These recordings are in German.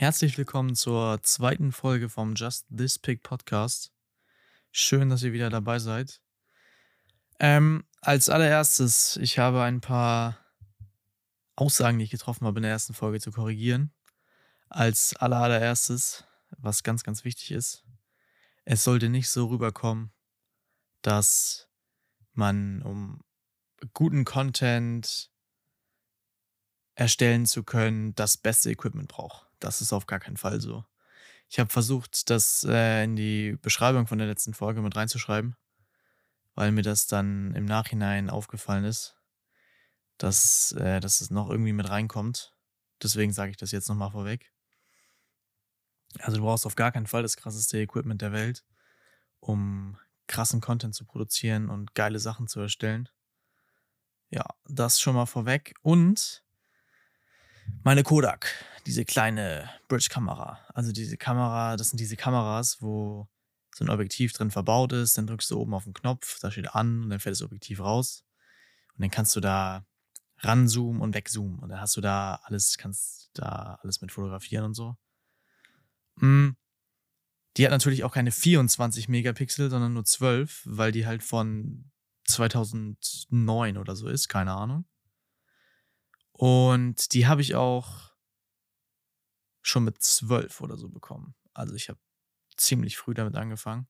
Herzlich willkommen zur zweiten Folge vom Just This Pick Podcast. Schön, dass ihr wieder dabei seid. Ähm, als allererstes, ich habe ein paar Aussagen, die ich getroffen habe in der ersten Folge, zu korrigieren. Als allererstes, was ganz, ganz wichtig ist, es sollte nicht so rüberkommen, dass man, um guten Content erstellen zu können, das beste Equipment braucht. Das ist auf gar keinen Fall so. Ich habe versucht, das äh, in die Beschreibung von der letzten Folge mit reinzuschreiben, weil mir das dann im Nachhinein aufgefallen ist, dass, äh, dass es noch irgendwie mit reinkommt. Deswegen sage ich das jetzt nochmal vorweg. Also du brauchst auf gar keinen Fall das krasseste Equipment der Welt, um krassen Content zu produzieren und geile Sachen zu erstellen. Ja, das schon mal vorweg. Und meine Kodak, diese kleine Bridge-Kamera. Also diese Kamera, das sind diese Kameras, wo so ein Objektiv drin verbaut ist. Dann drückst du oben auf den Knopf, da steht an und dann fällt das Objektiv raus. Und dann kannst du da ranzoomen und wegzoomen. Und dann hast du da alles, kannst da alles mit fotografieren und so. Mm. Die hat natürlich auch keine 24 Megapixel, sondern nur 12, weil die halt von 2009 oder so ist, keine Ahnung. Und die habe ich auch schon mit 12 oder so bekommen. Also ich habe ziemlich früh damit angefangen.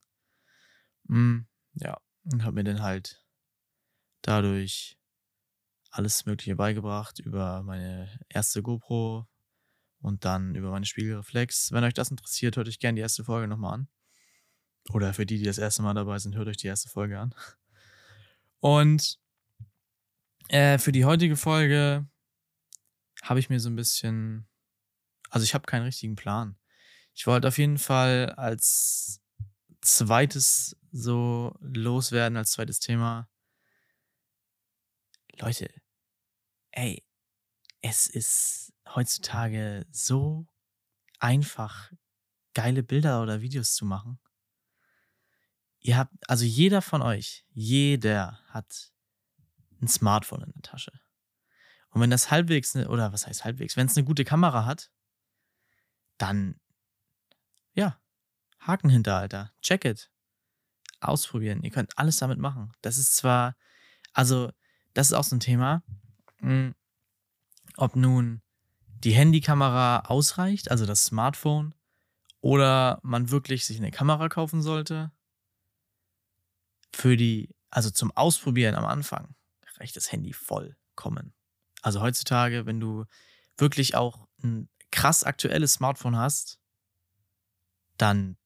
Mm, ja, und habe mir dann halt dadurch alles Mögliche beigebracht über meine erste GoPro und dann über meine Spiegelreflex. Wenn euch das interessiert, hört euch gerne die erste Folge nochmal an. Oder für die, die das erste Mal dabei sind, hört euch die erste Folge an. Und äh, für die heutige Folge habe ich mir so ein bisschen, also ich habe keinen richtigen Plan. Ich wollte auf jeden Fall als zweites so loswerden, als zweites Thema. Leute, ey, es ist heutzutage so einfach, geile Bilder oder Videos zu machen. Ihr habt, also jeder von euch, jeder hat ein Smartphone in der Tasche. Und wenn das halbwegs, ne, oder was heißt halbwegs, wenn es eine gute Kamera hat, dann, ja, Haken hinter, Alter. Check it. Ausprobieren. Ihr könnt alles damit machen. Das ist zwar, also, das ist auch so ein Thema. Hm, ob nun die Handykamera ausreicht, also das Smartphone, oder man wirklich sich eine Kamera kaufen sollte. Für die, also zum Ausprobieren am Anfang, reicht das Handy vollkommen. Also heutzutage, wenn du wirklich auch ein krass aktuelles Smartphone hast, dann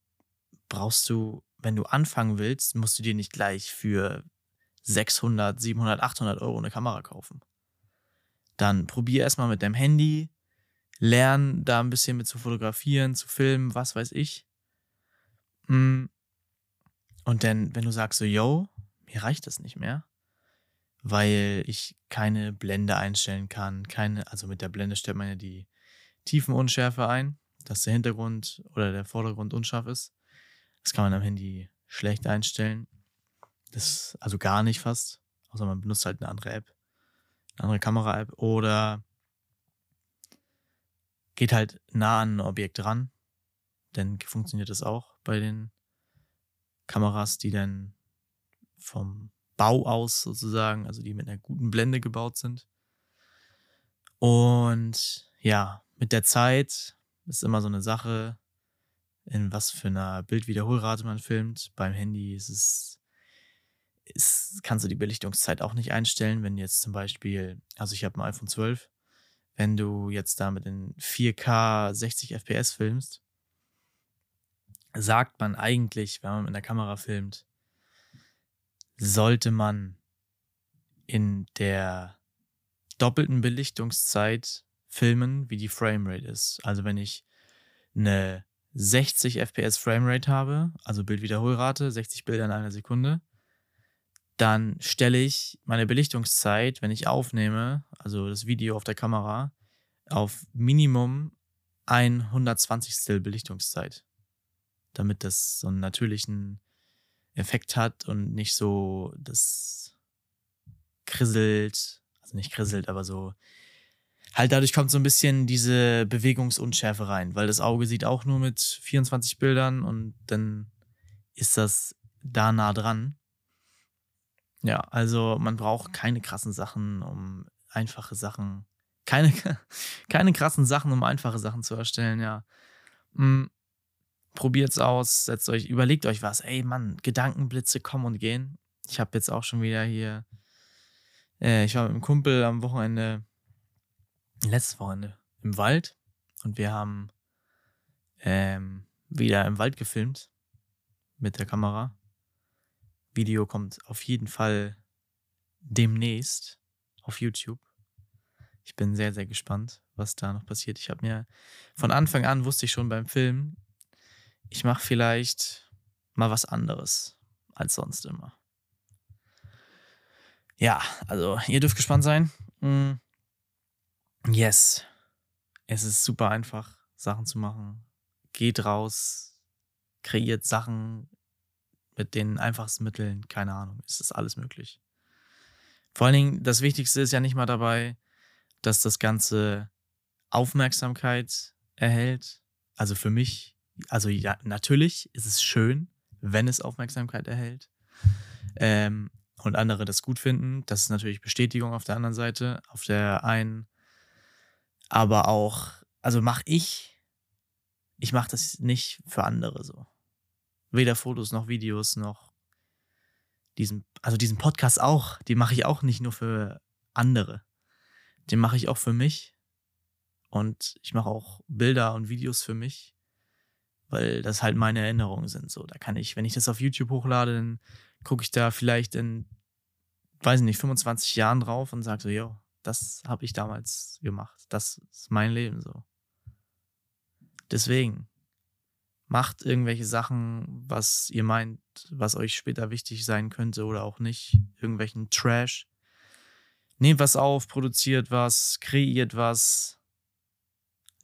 brauchst du, wenn du anfangen willst, musst du dir nicht gleich für 600, 700, 800 Euro eine Kamera kaufen. Dann probier erstmal mit deinem Handy, lern da ein bisschen mit zu fotografieren, zu filmen, was weiß ich. Mm. Und dann, wenn du sagst so, yo, mir reicht das nicht mehr, weil ich keine Blende einstellen kann. Keine, also mit der Blende stellt man ja die Tiefenunschärfe ein, dass der Hintergrund oder der Vordergrund unscharf ist. Das kann man am Handy schlecht einstellen. Das, also gar nicht fast. Außer man benutzt halt eine andere App, eine andere Kamera-App oder geht halt nah an ein Objekt ran. Dann funktioniert das auch bei den Kameras, die dann vom Bau aus sozusagen, also die mit einer guten Blende gebaut sind. Und ja, mit der Zeit ist immer so eine Sache, in was für einer Bildwiederholrate man filmt. Beim Handy ist es, ist, kannst du die Belichtungszeit auch nicht einstellen, wenn jetzt zum Beispiel, also ich habe ein iPhone 12, wenn du jetzt damit in 4K 60 FPS filmst, sagt man eigentlich, wenn man mit einer Kamera filmt, sollte man in der doppelten Belichtungszeit filmen, wie die Framerate ist. Also wenn ich eine 60 FPS Framerate habe, also Bildwiederholrate, 60 Bilder in einer Sekunde, dann stelle ich meine Belichtungszeit, wenn ich aufnehme, also das Video auf der Kamera, auf Minimum 120. Belichtungszeit, damit das so einen natürlichen Effekt hat und nicht so das krisselt, also nicht krisselt, aber so halt dadurch kommt so ein bisschen diese Bewegungsunschärfe rein, weil das Auge sieht auch nur mit 24 Bildern und dann ist das da nah dran. Ja, also man braucht keine krassen Sachen, um einfache Sachen, keine, keine krassen Sachen, um einfache Sachen zu erstellen, ja. Probiert's aus, setzt euch, überlegt euch was. Ey, Mann, Gedankenblitze kommen und gehen. Ich habe jetzt auch schon wieder hier, äh, ich war mit einem Kumpel am Wochenende, letztes Wochenende, im Wald und wir haben ähm, wieder im Wald gefilmt mit der Kamera. Video kommt auf jeden Fall demnächst auf YouTube. Ich bin sehr, sehr gespannt, was da noch passiert. Ich habe mir von Anfang an wusste ich schon beim Film, ich mache vielleicht mal was anderes als sonst immer. Ja, also ihr dürft gespannt sein. Mm. Yes. Es ist super einfach, Sachen zu machen. Geht raus, kreiert Sachen, mit den einfachsten Mitteln, keine Ahnung, ist das alles möglich. Vor allen Dingen, das Wichtigste ist ja nicht mal dabei, dass das Ganze Aufmerksamkeit erhält. Also für mich, also ja, natürlich ist es schön, wenn es Aufmerksamkeit erhält. Ähm, und andere das gut finden. Das ist natürlich Bestätigung auf der anderen Seite. Auf der einen, aber auch, also mache ich, ich mache das nicht für andere so. Weder Fotos noch Videos noch diesen, also diesen Podcast auch, die mache ich auch nicht nur für andere. Den mache ich auch für mich. Und ich mache auch Bilder und Videos für mich, weil das halt meine Erinnerungen sind. So, da kann ich, wenn ich das auf YouTube hochlade, dann gucke ich da vielleicht in, weiß nicht, 25 Jahren drauf und sage so, yo, das habe ich damals gemacht. Das ist mein Leben so. Deswegen, macht irgendwelche Sachen, was ihr meint, was euch später wichtig sein könnte oder auch nicht. Irgendwelchen Trash. Nehmt was auf, produziert was, kreiert was.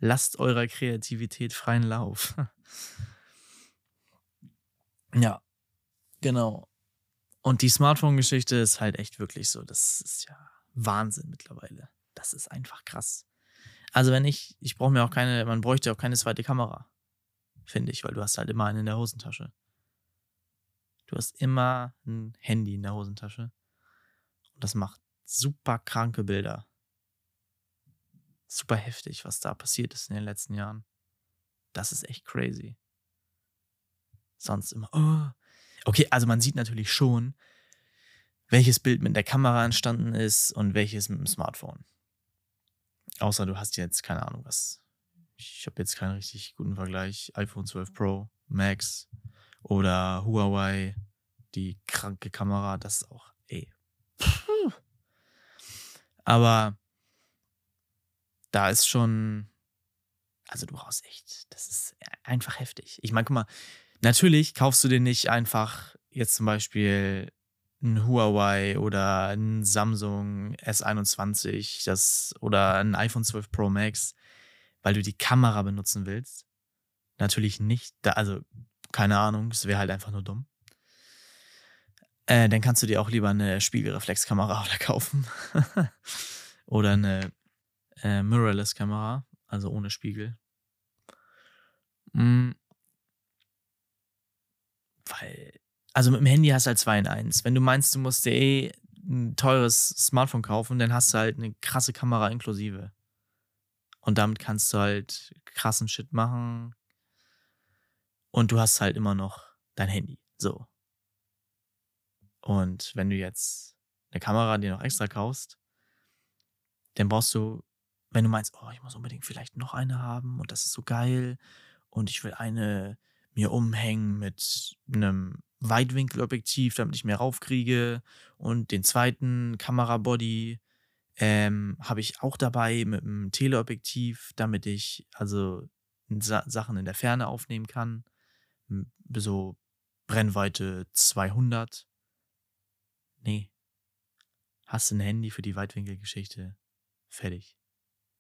Lasst eurer Kreativität freien Lauf. ja, genau. Und die Smartphone-Geschichte ist halt echt wirklich so. Das ist ja Wahnsinn mittlerweile. Das ist einfach krass. Also wenn ich, ich brauche mir auch keine, man bräuchte auch keine zweite Kamera finde ich, weil du hast halt immer einen in der Hosentasche. Du hast immer ein Handy in der Hosentasche. Und das macht super kranke Bilder. Super heftig, was da passiert ist in den letzten Jahren. Das ist echt crazy. Sonst immer, oh. Okay, also man sieht natürlich schon, welches Bild mit der Kamera entstanden ist und welches mit dem Smartphone. Außer du hast jetzt, keine Ahnung, was ich habe jetzt keinen richtig guten Vergleich. iPhone 12 Pro, Max oder Huawei, die kranke Kamera, das ist auch, ey. Puh. Aber da ist schon, also du brauchst echt, das ist einfach heftig. Ich meine, guck mal, natürlich kaufst du dir nicht einfach jetzt zum Beispiel ein Huawei oder ein Samsung S21 das, oder ein iPhone 12 Pro Max weil du die Kamera benutzen willst. Natürlich nicht, da, also keine Ahnung, es wäre halt einfach nur dumm. Äh, dann kannst du dir auch lieber eine Spiegelreflexkamera kaufen. oder eine äh, Mirrorless-Kamera, also ohne Spiegel. Mhm. Weil, also mit dem Handy hast du halt 2 in 1. Wenn du meinst, du musst dir eh ein teures Smartphone kaufen, dann hast du halt eine krasse Kamera inklusive. Und damit kannst du halt krassen Shit machen. Und du hast halt immer noch dein Handy. So. Und wenn du jetzt eine Kamera dir noch extra kaufst, dann brauchst du, wenn du meinst, oh, ich muss unbedingt vielleicht noch eine haben und das ist so geil und ich will eine mir umhängen mit einem Weitwinkelobjektiv, damit ich mehr raufkriege und den zweiten Kamerabody ähm, habe ich auch dabei mit einem Teleobjektiv, damit ich also Sa Sachen in der Ferne aufnehmen kann. So Brennweite 200. Nee. Hast du ein Handy für die Weitwinkelgeschichte? Fertig.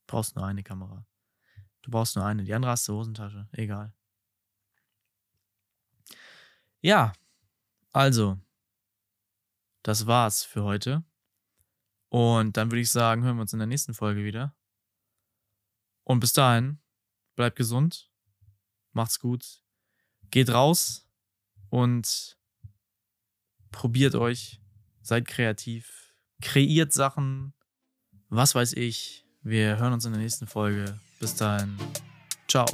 Brauchst nur eine Kamera. Du brauchst nur eine. Die andere hast du Hosentasche. Egal. Ja. Also. Das war's für heute. Und dann würde ich sagen, hören wir uns in der nächsten Folge wieder. Und bis dahin, bleibt gesund, macht's gut, geht raus und probiert euch, seid kreativ, kreiert Sachen, was weiß ich. Wir hören uns in der nächsten Folge. Bis dahin, ciao.